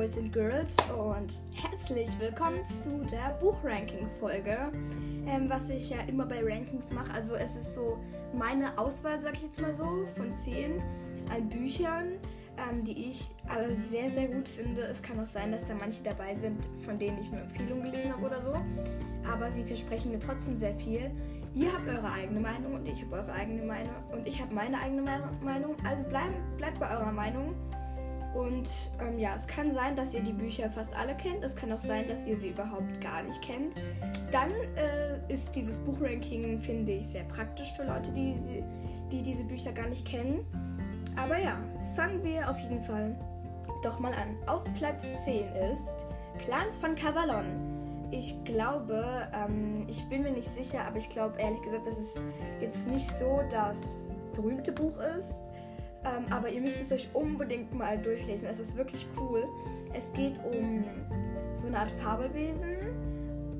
Boys and Girls und herzlich willkommen zu der Buchranking-Folge, ähm, was ich ja immer bei Rankings mache. Also es ist so meine Auswahl, sag ich jetzt mal so, von zehn an Büchern, ähm, die ich alle sehr, sehr gut finde. Es kann auch sein, dass da manche dabei sind, von denen ich nur Empfehlungen gelesen habe oder so, aber sie versprechen mir trotzdem sehr viel. Ihr habt eure eigene Meinung und ich habe eure eigene Meinung und ich habe meine eigene Meinung. Also bleibt bei eurer Meinung. Und ähm, ja, es kann sein, dass ihr die Bücher fast alle kennt. Es kann auch sein, dass ihr sie überhaupt gar nicht kennt. Dann äh, ist dieses Buchranking, finde ich, sehr praktisch für Leute, die, die diese Bücher gar nicht kennen. Aber ja, fangen wir auf jeden Fall doch mal an. Auf Platz 10 ist Clans von Cavalon. Ich glaube, ähm, ich bin mir nicht sicher, aber ich glaube ehrlich gesagt, dass es jetzt nicht so das berühmte Buch ist. Ähm, aber ihr müsst es euch unbedingt mal durchlesen. Es ist wirklich cool. Es geht um so eine Art Fabelwesen,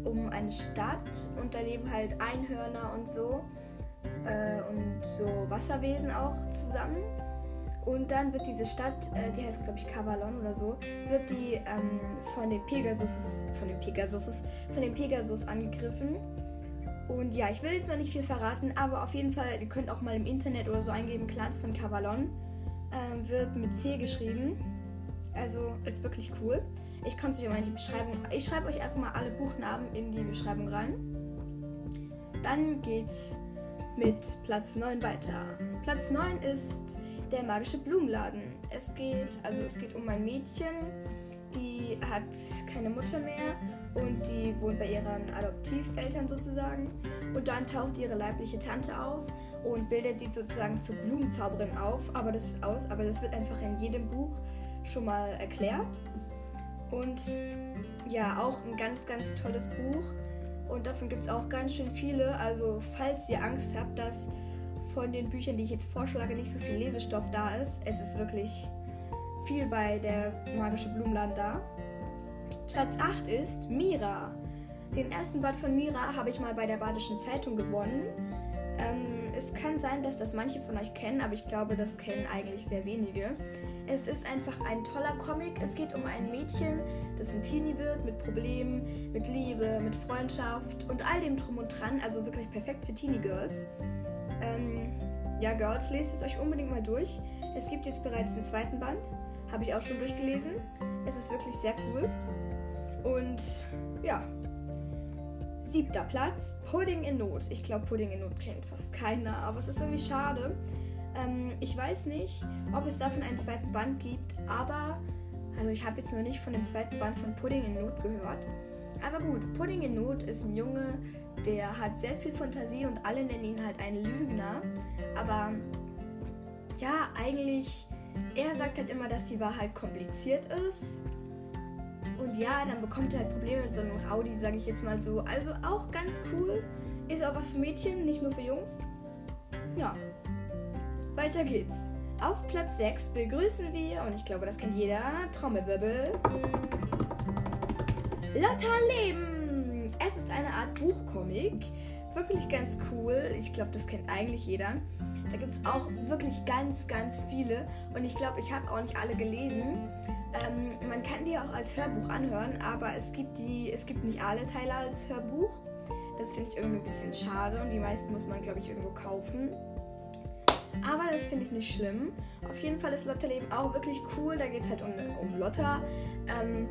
um eine Stadt und da leben halt Einhörner und so. Äh, und so Wasserwesen auch zusammen. Und dann wird diese Stadt, äh, die heißt glaube ich Cavalon oder so, wird die ähm, von den Pegasus, von den Pegasus, von den Pegasus angegriffen. Und ja, ich will jetzt noch nicht viel verraten, aber auf jeden Fall, ihr könnt auch mal im Internet oder so eingeben, Clans von Cavalon. Ähm, wird mit C geschrieben. Also ist wirklich cool. Ich kann es euch mal in die Beschreibung. Ich schreibe euch einfach mal alle Buchnamen in die Beschreibung rein. Dann geht's mit Platz 9 weiter. Platz 9 ist der magische Blumenladen. Es geht, also es geht um ein Mädchen, die hat keine Mutter mehr und die wohnt bei ihren Adoptiveltern sozusagen. Und dann taucht ihre leibliche Tante auf und bildet sie sozusagen zur Blumenzauberin auf, aber das aus, aber das wird einfach in jedem Buch schon mal erklärt. Und ja, auch ein ganz, ganz tolles Buch. Und davon gibt es auch ganz schön viele. Also falls ihr Angst habt, dass von den Büchern, die ich jetzt vorschlage, nicht so viel Lesestoff da ist, es ist wirklich viel bei der magische Blumenland da. Platz 8 ist Mira. Den ersten Band von Mira habe ich mal bei der Badischen Zeitung gewonnen. Ähm, es kann sein, dass das manche von euch kennen, aber ich glaube, das kennen eigentlich sehr wenige. Es ist einfach ein toller Comic. Es geht um ein Mädchen, das ein Teenie wird, mit Problemen, mit Liebe, mit Freundschaft und all dem Drum und Dran. Also wirklich perfekt für Teenie-Girls. Ähm, ja, Girls, lest es euch unbedingt mal durch. Es gibt jetzt bereits den zweiten Band. Habe ich auch schon durchgelesen. Es ist wirklich sehr cool. Und ja. Siebter Platz, Pudding in Not. Ich glaube, Pudding in Not kennt fast keiner, aber es ist irgendwie schade. Ähm, ich weiß nicht, ob es davon einen zweiten Band gibt, aber also ich habe jetzt noch nicht von dem zweiten Band von Pudding in Not gehört. Aber gut, Pudding in Not ist ein Junge, der hat sehr viel Fantasie und alle nennen ihn halt einen Lügner. Aber ja, eigentlich, er sagt halt immer, dass die Wahrheit kompliziert ist und ja, dann bekommt er halt Probleme mit so einem Rowdy, sage ich jetzt mal so. Also auch ganz cool. Ist auch was für Mädchen, nicht nur für Jungs. Ja. Weiter geht's. Auf Platz 6 begrüßen wir, und ich glaube, das kennt jeder, Trommelwirbel. Lotta Leben! Es ist eine Art Buchcomic. Wirklich ganz cool. Ich glaube, das kennt eigentlich jeder. Da gibt es auch wirklich ganz, ganz viele. Und ich glaube, ich habe auch nicht alle gelesen. Ähm, man kann die auch als Hörbuch anhören, aber es gibt, die, es gibt nicht alle Teile als Hörbuch. Das finde ich irgendwie ein bisschen schade und die meisten muss man, glaube ich, irgendwo kaufen. Aber das finde ich nicht schlimm. Auf jeden Fall ist Lotta-Leben auch wirklich cool. Da geht es halt um, um Lotta. Ähm,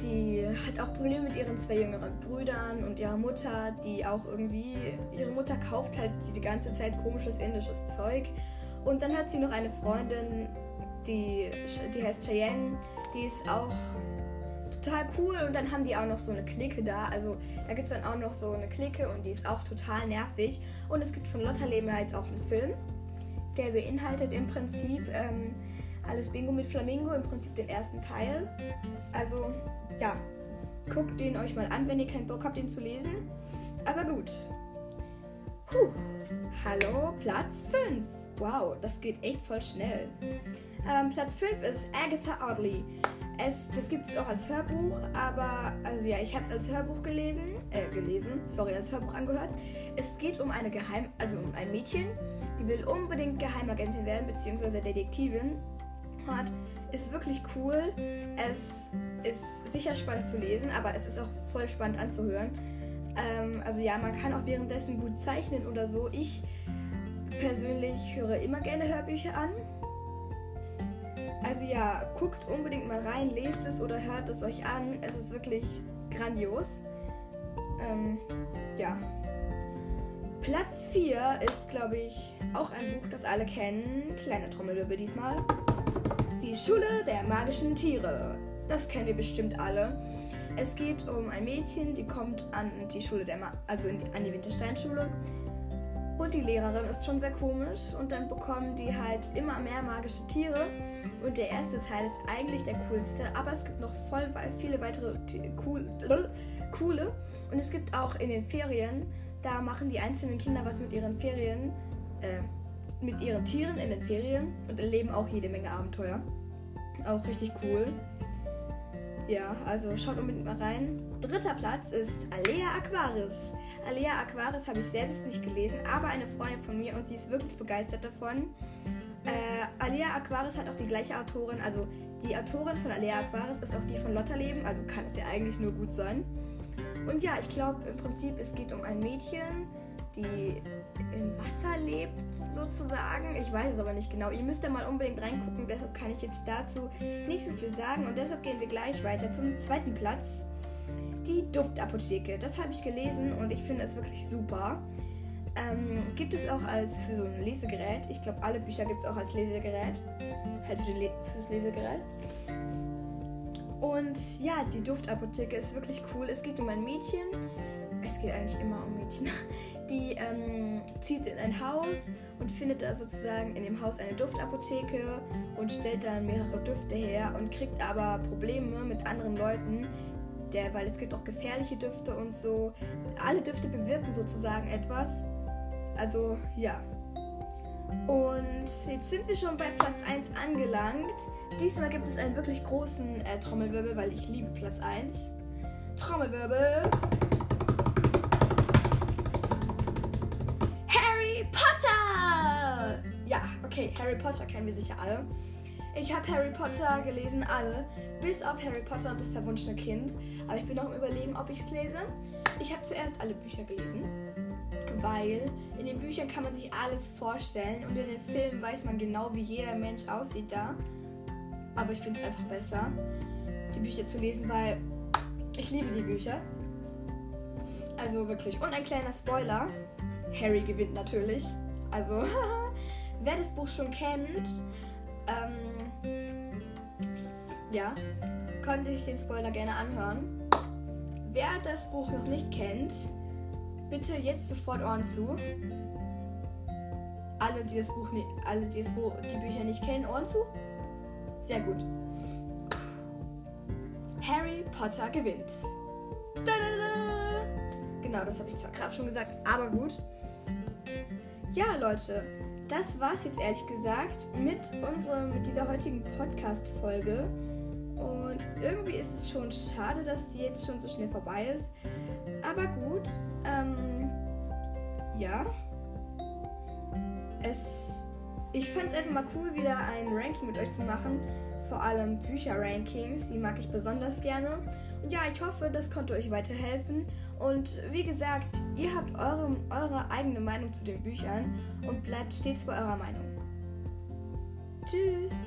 die hat auch Probleme mit ihren zwei jüngeren Brüdern und ihrer Mutter, die auch irgendwie. Ihre Mutter kauft halt die ganze Zeit komisches indisches Zeug. Und dann hat sie noch eine Freundin, die, die heißt Cheyenne, die ist auch total cool und dann haben die auch noch so eine Clique da. Also da gibt es dann auch noch so eine Clique und die ist auch total nervig. Und es gibt von Lotta Leben ja jetzt auch einen Film, der beinhaltet im Prinzip ähm, alles Bingo mit Flamingo, im Prinzip den ersten Teil. Also ja, guckt den euch mal an, wenn ihr keinen Bock habt, den zu lesen. Aber gut. Puh. Hallo, Platz 5. Wow, das geht echt voll schnell. Ähm, Platz 5 ist Agatha Audley. Es, das gibt es auch als Hörbuch, aber also ja, ich habe es als Hörbuch gelesen, äh, gelesen, sorry, als Hörbuch angehört. Es geht um eine Geheim, also um ein Mädchen, die will unbedingt Geheimagentin werden, beziehungsweise Detektivin. hat, ist wirklich cool. Es ist sicher spannend zu lesen, aber es ist auch voll spannend anzuhören. Ähm, also ja, man kann auch währenddessen gut zeichnen oder so. Ich persönlich höre immer gerne Hörbücher an. Also ja, guckt unbedingt mal rein, lest es oder hört es euch an. Es ist wirklich grandios. Ähm, ja. Platz 4 ist, glaube ich, auch ein Buch, das alle kennen. Kleine Trommelwirbel diesmal. Die Schule der magischen Tiere. Das kennen wir bestimmt alle. Es geht um ein Mädchen, die kommt an die Schule der Ma also die, an die Wintersteinschule. Und die Lehrerin ist schon sehr komisch und dann bekommen die halt immer mehr magische Tiere. Und der erste Teil ist eigentlich der coolste, aber es gibt noch voll viele weitere cool, coole. Und es gibt auch in den Ferien, da machen die einzelnen Kinder was mit ihren Ferien, äh, mit ihren Tieren in den Ferien und erleben auch jede Menge Abenteuer. Auch richtig cool. Ja, also schaut unbedingt mal rein. Dritter Platz ist Alea Aquaris. Alea Aquaris habe ich selbst nicht gelesen, aber eine Freundin von mir und sie ist wirklich begeistert davon. Äh, Alea Aquaris hat auch die gleiche Autorin, also die Autorin von Alea Aquaris ist auch die von Lotterleben, also kann es ja eigentlich nur gut sein. Und ja, ich glaube im Prinzip, es geht um ein Mädchen, die im Wasser lebt, sozusagen. Ich weiß es aber nicht genau. Ihr müsst da mal unbedingt reingucken, deshalb kann ich jetzt dazu nicht so viel sagen. Und deshalb gehen wir gleich weiter zum zweiten Platz. Die Duftapotheke. Das habe ich gelesen und ich finde es wirklich super. Ähm, gibt es auch als für so ein Lesegerät. Ich glaube, alle Bücher gibt es auch als Lesegerät. Halt für Le fürs Lesegerät. Und ja, die Duftapotheke ist wirklich cool. Es geht um ein Mädchen. Es geht eigentlich immer um Mädchen. Die ähm, zieht in ein Haus und findet da sozusagen in dem Haus eine Duftapotheke und stellt dann mehrere Düfte her und kriegt aber Probleme mit anderen Leuten, der, weil es gibt auch gefährliche Düfte und so. Alle Düfte bewirken sozusagen etwas. Also ja. Und jetzt sind wir schon bei Platz 1 angelangt. Diesmal gibt es einen wirklich großen äh, Trommelwirbel, weil ich liebe Platz 1. Trommelwirbel. Okay, Harry Potter kennen wir sicher alle. Ich habe Harry Potter gelesen, alle, bis auf Harry Potter und das verwunschene Kind. Aber ich bin noch im Überlegen, ob ich es lese. Ich habe zuerst alle Bücher gelesen, weil in den Büchern kann man sich alles vorstellen und in den Filmen weiß man genau, wie jeder Mensch aussieht da. Aber ich finde es einfach besser, die Bücher zu lesen, weil ich liebe die Bücher. Also wirklich. Und ein kleiner Spoiler. Harry gewinnt natürlich. Also, wer das Buch schon kennt, ähm, ja, konnte ich den Spoiler gerne anhören. Wer das Buch noch nicht kennt, bitte jetzt sofort Ohren zu. Alle, die das Buch, alle, die, das Buch, die Bücher nicht kennen, Ohren zu. Sehr gut. Harry Potter gewinnt. Da, da, da. Genau, das habe ich zwar gerade schon gesagt, aber gut. Ja, Leute, das war's jetzt ehrlich gesagt mit unserer, mit dieser heutigen Podcast-Folge. Und irgendwie ist es schon schade, dass die jetzt schon so schnell vorbei ist. Aber gut, ähm, ja. Es, ich fand es einfach mal cool, wieder ein Ranking mit euch zu machen. Vor allem Bücher-Rankings, die mag ich besonders gerne. Und ja, ich hoffe, das konnte euch weiterhelfen. Und wie gesagt, ihr habt eure, eure eigene Meinung zu den Büchern und bleibt stets bei eurer Meinung. Tschüss!